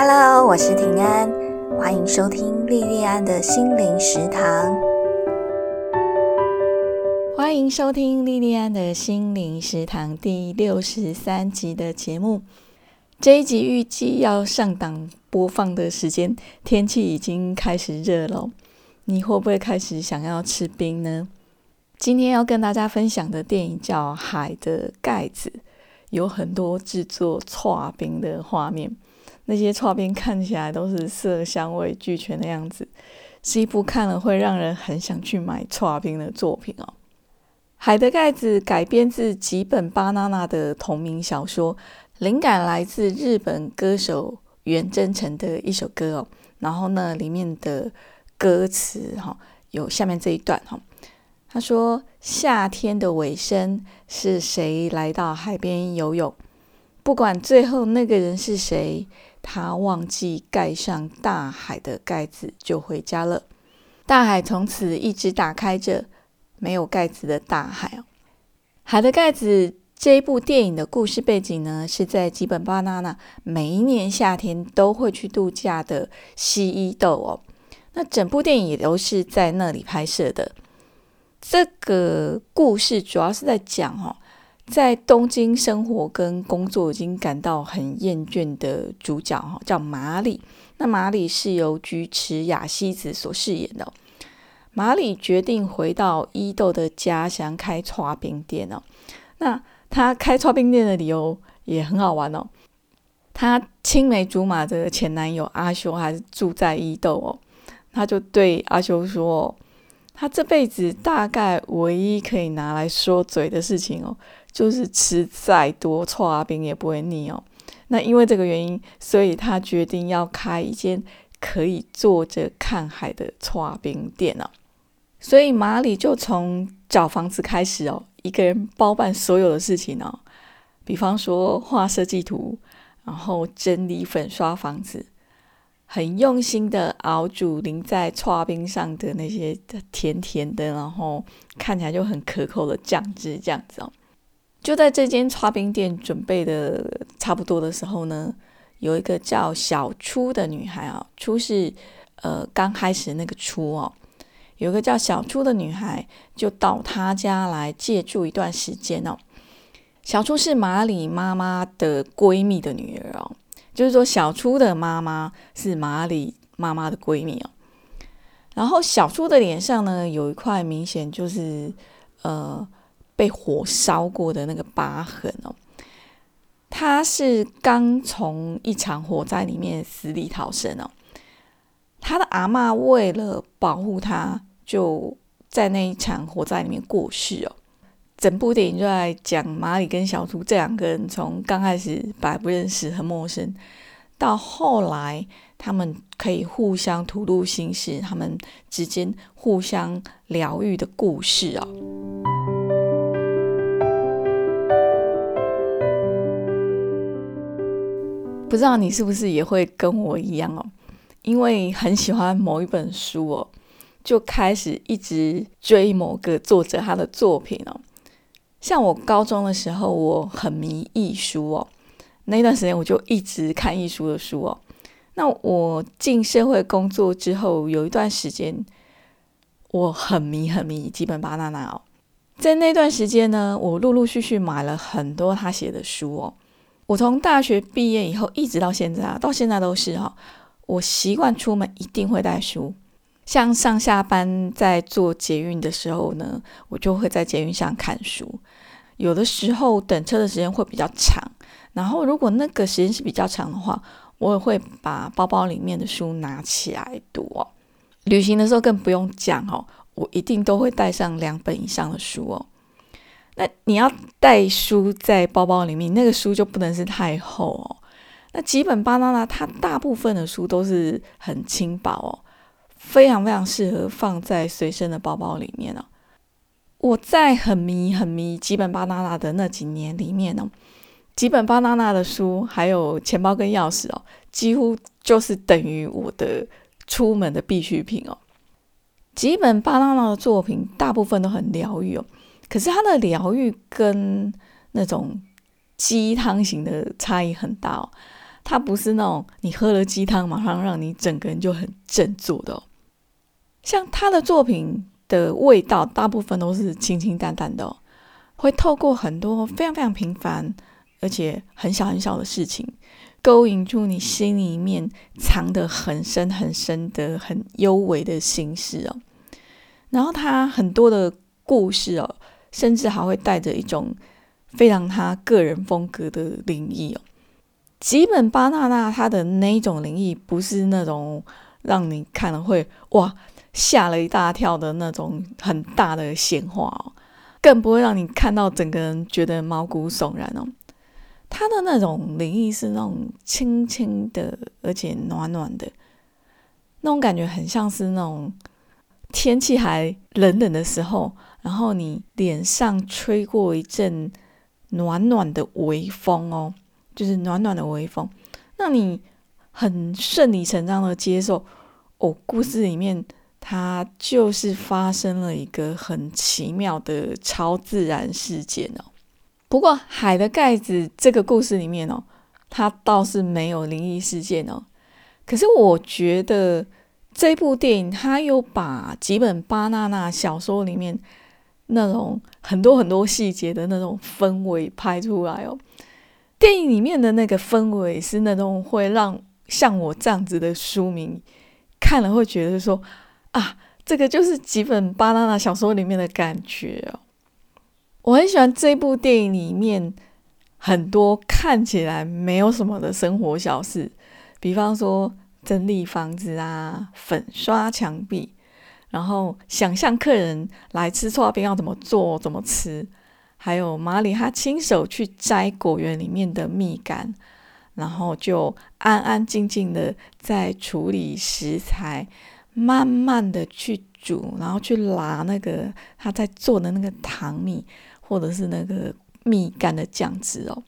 Hello，我是平安，欢迎收听莉莉安的心灵食堂。欢迎收听莉莉安的心灵食堂第六十三集的节目。这一集预计要上档播放的时间，天气已经开始热了，你会不会开始想要吃冰呢？今天要跟大家分享的电影叫《海的盖子》，有很多制作搓冰的画面。那些画边看起来都是色香味俱全的样子，是一部看了会让人很想去买画冰的作品哦。《海的盖子》改编自吉本巴娜娜的同名小说，灵感来自日本歌手原真诚的一首歌哦。然后呢，里面的歌词哈有下面这一段哈，他说：“夏天的尾声，是谁来到海边游泳？不管最后那个人是谁。”他忘记盖上大海的盖子，就回家了。大海从此一直打开着，没有盖子的大海哦。海的盖子这一部电影的故事背景呢，是在吉本巴纳纳每一年夏天都会去度假的西伊豆哦。那整部电影也都是在那里拍摄的。这个故事主要是在讲哦。在东京生活跟工作已经感到很厌倦的主角哈，叫马里。那马里是由菊池雅西子所饰演的。马里决定回到伊豆的家乡开搓冰店哦。那他开搓冰店的理由也很好玩哦。他青梅竹马的前男友阿修还是住在伊豆哦。他就对阿修说：“他这辈子大概唯一可以拿来说嘴的事情哦。”就是吃再多搓冰也不会腻哦。那因为这个原因，所以他决定要开一间可以坐着看海的搓冰店哦。所以马里就从找房子开始哦，一个人包办所有的事情哦。比方说画设计图，然后整理粉刷房子，很用心的熬煮淋在搓冰上的那些甜甜的，然后看起来就很可口的酱汁，这样子哦。就在这间刷冰店准备的差不多的时候呢，有一个叫小初的女孩啊，初是呃刚开始那个初哦，有个叫小初的女孩就到他家来借住一段时间哦。小初是马里妈妈的闺蜜的女儿哦，就是说小初的妈妈是马里妈妈的闺蜜哦。然后小初的脸上呢，有一块明显就是呃。被火烧过的那个疤痕哦，他是刚从一场火灾里面死里逃生哦。他的阿妈为了保护他，就在那一场火灾里面过世哦。整部电影就在讲马里跟小猪这两个人从刚开始本不认识、很陌生，到后来他们可以互相吐露心事，他们之间互相疗愈的故事哦。不知道你是不是也会跟我一样哦？因为很喜欢某一本书哦，就开始一直追某个作者他的作品哦。像我高中的时候，我很迷艺术哦，那段时间我就一直看艺术的书哦。那我进社会工作之后，有一段时间我很迷很迷基本巴娜娜哦。在那段时间呢，我陆陆续续买了很多他写的书哦。我从大学毕业以后一直到现在啊，到现在都是哈。我习惯出门一定会带书，像上下班在做捷运的时候呢，我就会在捷运上看书。有的时候等车的时间会比较长，然后如果那个时间是比较长的话，我也会把包包里面的书拿起来读哦。旅行的时候更不用讲哦，我一定都会带上两本以上的书哦。那你要带书在包包里面，那个书就不能是太厚哦。那几本巴拿拉它大部分的书都是很轻薄哦，非常非常适合放在随身的包包里面哦。我在很迷很迷几本巴拿拉的那几年里面呢，几本巴拿拉的书还有钱包跟钥匙哦，几乎就是等于我的出门的必需品哦。几本巴拿拉的作品大部分都很疗愈哦。可是它的疗愈跟那种鸡汤型的差异很大哦。它不是那种你喝了鸡汤马上让你整个人就很振作的哦。像他的作品的味道，大部分都是清清淡淡的，会透过很多非常非常平凡而且很小很小的事情，勾引出你心里面藏得很深很深的很幽微的心事哦。然后他很多的故事哦，甚至还会带着一种非常他个人风格的灵异哦。吉本巴纳纳他的那一种灵异，不是那种让你看了会哇吓了一大跳的那种很大的显化哦，更不会让你看到整个人觉得毛骨悚然哦。他的那种灵异是那种轻轻的，而且暖暖的，那种感觉很像是那种天气还冷冷的时候，然后你脸上吹过一阵暖暖的微风哦。就是暖暖的微风，那你很顺理成章的接受哦。故事里面，它就是发生了一个很奇妙的超自然事件哦。不过，《海的盖子》这个故事里面哦，它倒是没有灵异事件哦。可是，我觉得这部电影它有把几本巴娜娜小说里面那种很多很多细节的那种氛围拍出来哦。电影里面的那个氛围是那种会让像我这样子的书迷看了会觉得说啊，这个就是几本巴娜娜小说里面的感觉哦。我很喜欢这部电影里面很多看起来没有什么的生活小事，比方说整理房子啊、粉刷墙壁，然后想象客人来吃错冰要怎么做、怎么吃。还有马里，他亲手去摘果园里面的蜜柑，然后就安安静静的在处理食材，慢慢的去煮，然后去拿那个他在做的那个糖蜜，或者是那个蜜柑的酱汁哦。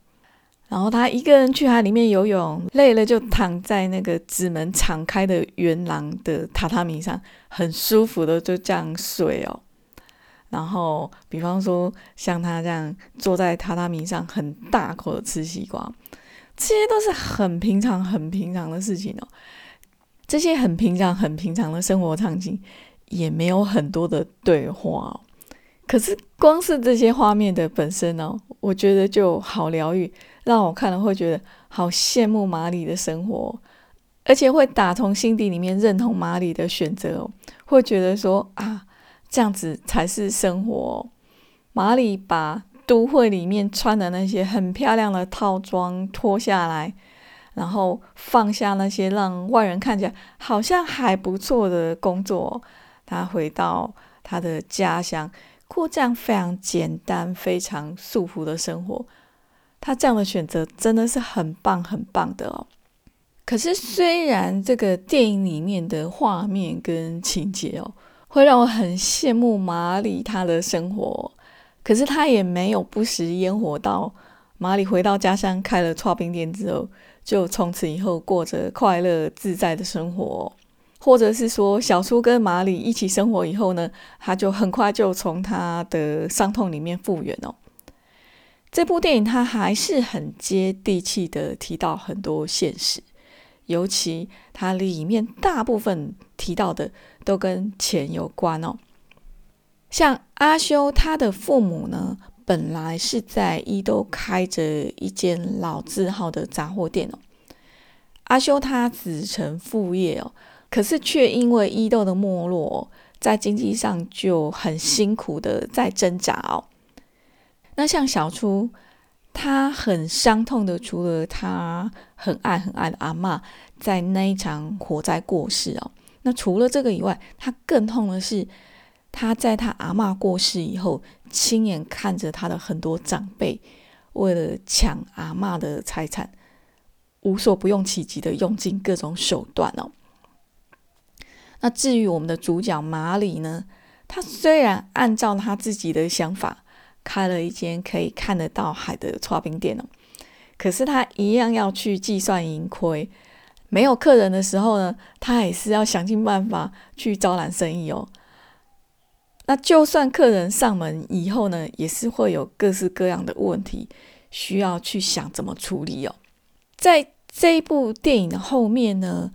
然后他一个人去海里面游泳，累了就躺在那个纸门敞开的圆廊的榻榻米上，很舒服的就这样睡哦。然后，比方说像他这样坐在榻榻米上，很大口的吃西瓜，这些都是很平常、很平常的事情哦。这些很平常、很平常的生活场景，也没有很多的对话。可是，光是这些画面的本身呢，我觉得就好疗愈，让我看了会觉得好羡慕马里的生活，而且会打从心底里面认同马里的选择，会觉得说啊。这样子才是生活。马里把都会里面穿的那些很漂亮的套装脱下来，然后放下那些让外人看起来好像还不错的工作，他回到他的家乡，过这样非常简单、非常束缚的生活。他这样的选择真的是很棒、很棒的哦。可是，虽然这个电影里面的画面跟情节哦。会让我很羡慕马里他的生活，可是他也没有不食烟火。到马里回到家乡开了串冰店之后，就从此以后过着快乐自在的生活，或者是说小初跟马里一起生活以后呢，他就很快就从他的伤痛里面复原哦。这部电影它还是很接地气的提到很多现实。尤其它里面大部分提到的都跟钱有关哦。像阿修他的父母呢，本来是在伊豆开着一间老字号的杂货店哦。阿修他子承父业哦，可是却因为伊豆的没落，在经济上就很辛苦的在挣扎哦。那像小初。他很伤痛的，除了他很爱很爱的阿妈在那一场火灾过世哦，那除了这个以外，他更痛的是他在他阿妈过世以后，亲眼看着他的很多长辈为了抢阿妈的财产，无所不用其极的用尽各种手段哦。那至于我们的主角马里呢，他虽然按照他自己的想法。开了一间可以看得到海的搓冰店哦，可是他一样要去计算盈亏。没有客人的时候呢，他也是要想尽办法去招揽生意哦。那就算客人上门以后呢，也是会有各式各样的问题需要去想怎么处理哦。在这一部电影的后面呢，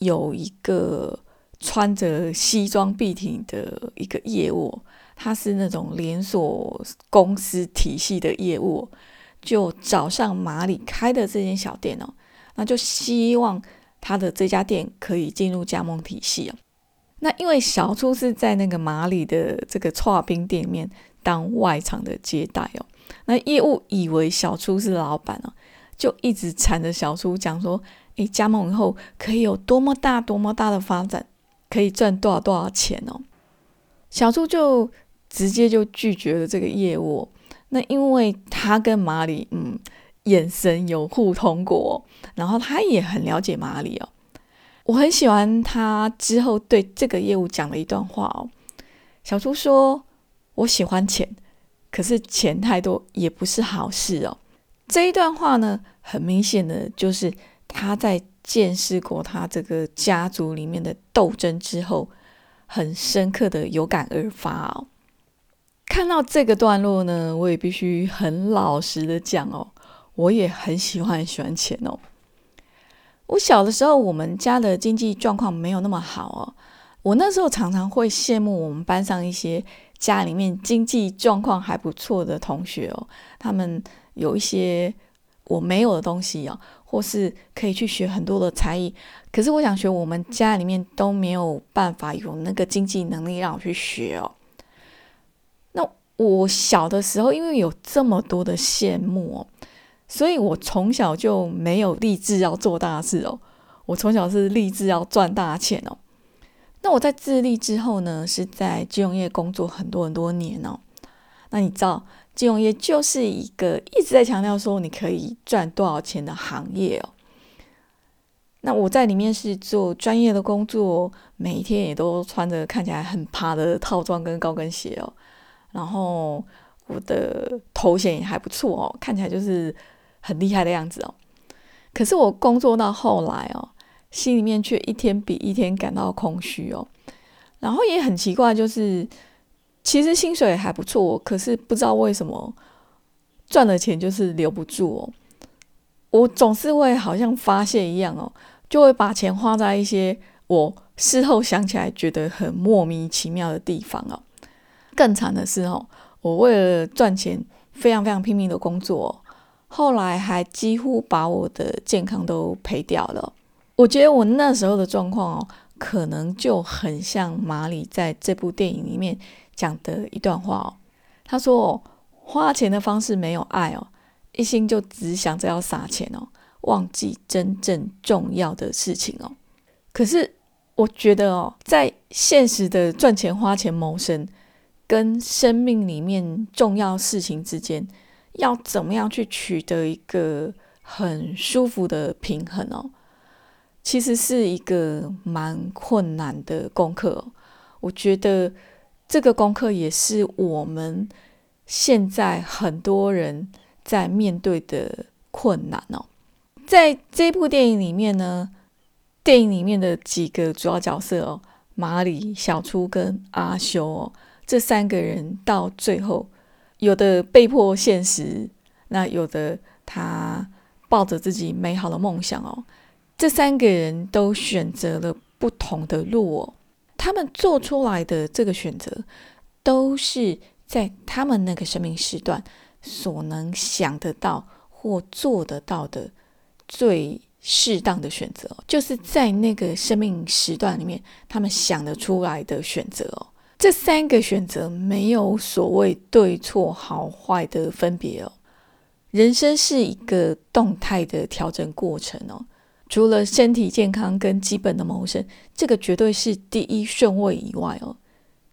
有一个穿着西装笔挺的一个业务，他是那种连锁公司体系的业务，就找上马里开的这间小店哦，那就希望他的这家店可以进入加盟体系哦。那因为小初是在那个马里的这个串冰店里面当外场的接待哦，那业务以为小初是老板哦，就一直缠着小初讲说，诶，加盟以后可以有多么大多么大的发展，可以赚多少多少钱哦。小猪就直接就拒绝了这个业务，那因为他跟马里嗯眼神有互通过，然后他也很了解马里哦。我很喜欢他之后对这个业务讲了一段话哦。小猪说：“我喜欢钱，可是钱太多也不是好事哦。”这一段话呢，很明显的就是他在见识过他这个家族里面的斗争之后，很深刻的有感而发哦。看到这个段落呢，我也必须很老实的讲哦，我也很喜欢喜欢钱哦。我小的时候，我们家的经济状况没有那么好哦。我那时候常常会羡慕我们班上一些家里面经济状况还不错的同学哦，他们有一些我没有的东西哦，或是可以去学很多的才艺。可是我想学，我们家里面都没有办法有那个经济能力让我去学哦。那我小的时候，因为有这么多的羡慕哦。所以我从小就没有立志要做大事哦，我从小是立志要赚大钱哦。那我在自立之后呢，是在金融业工作很多很多年哦。那你知道，金融业就是一个一直在强调说你可以赚多少钱的行业哦。那我在里面是做专业的工作，每一天也都穿着看起来很趴的套装跟高跟鞋哦。然后我的头衔也还不错哦，看起来就是。很厉害的样子哦，可是我工作到后来哦，心里面却一天比一天感到空虚哦。然后也很奇怪，就是其实薪水还不错，可是不知道为什么赚的钱就是留不住哦。我总是会好像发泄一样哦，就会把钱花在一些我事后想起来觉得很莫名其妙的地方哦。更惨的是哦，我为了赚钱，非常非常拼命的工作。后来还几乎把我的健康都赔掉了。我觉得我那时候的状况哦，可能就很像马里在这部电影里面讲的一段话哦。他说：“哦，花钱的方式没有爱哦，一心就只想着要撒钱哦，忘记真正重要的事情哦。”可是我觉得哦，在现实的赚钱、花钱、谋生跟生命里面重要事情之间。要怎么样去取得一个很舒服的平衡哦？其实是一个蛮困难的功课。我觉得这个功课也是我们现在很多人在面对的困难哦。在这部电影里面呢，电影里面的几个主要角色哦，马里、小初跟阿修哦，这三个人到最后。有的被迫现实，那有的他抱着自己美好的梦想哦。这三个人都选择了不同的路哦。他们做出来的这个选择，都是在他们那个生命时段所能想得到或做得到的最适当的选择，就是在那个生命时段里面，他们想得出来的选择哦。这三个选择没有所谓对错好坏的分别哦，人生是一个动态的调整过程哦。除了身体健康跟基本的谋生，这个绝对是第一顺位以外哦，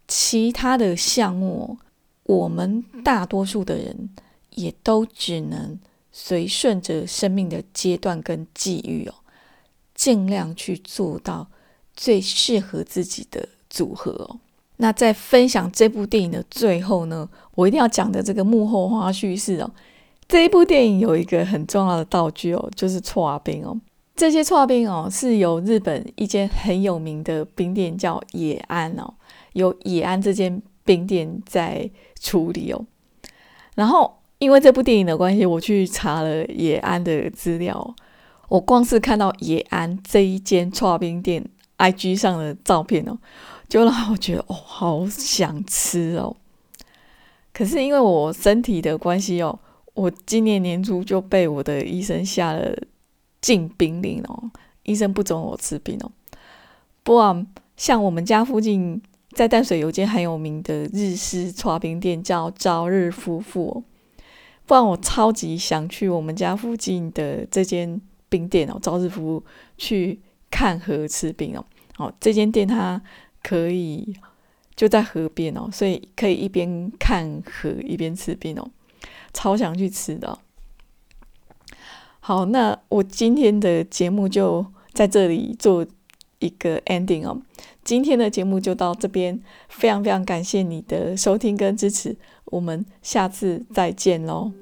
其他的项目，我们大多数的人也都只能随顺着生命的阶段跟际遇哦，尽量去做到最适合自己的组合哦。那在分享这部电影的最后呢，我一定要讲的这个幕后花絮是哦，这一部电影有一个很重要的道具哦，就是搓冰哦。这些搓冰哦，是由日本一间很有名的冰店叫野安哦，由野安这间冰店在处理哦。然后因为这部电影的关系，我去查了野安的资料，我光是看到野安这一间串冰店 IG 上的照片哦，就让我觉得哦，好想吃哦。可是因为我身体的关系哦，我今年年初就被我的医生下了禁冰令哦，医生不准我吃冰哦。不然像我们家附近在淡水有间很有名的日式搓冰店，叫朝日夫妇哦。不然我超级想去我们家附近的这间冰店哦，朝日夫妇去看河吃冰哦。哦，这间店它可以。就在河边哦，所以可以一边看河一边吃冰哦，超想去吃的。好，那我今天的节目就在这里做一个 ending 哦。今天的节目就到这边，非常非常感谢你的收听跟支持，我们下次再见喽。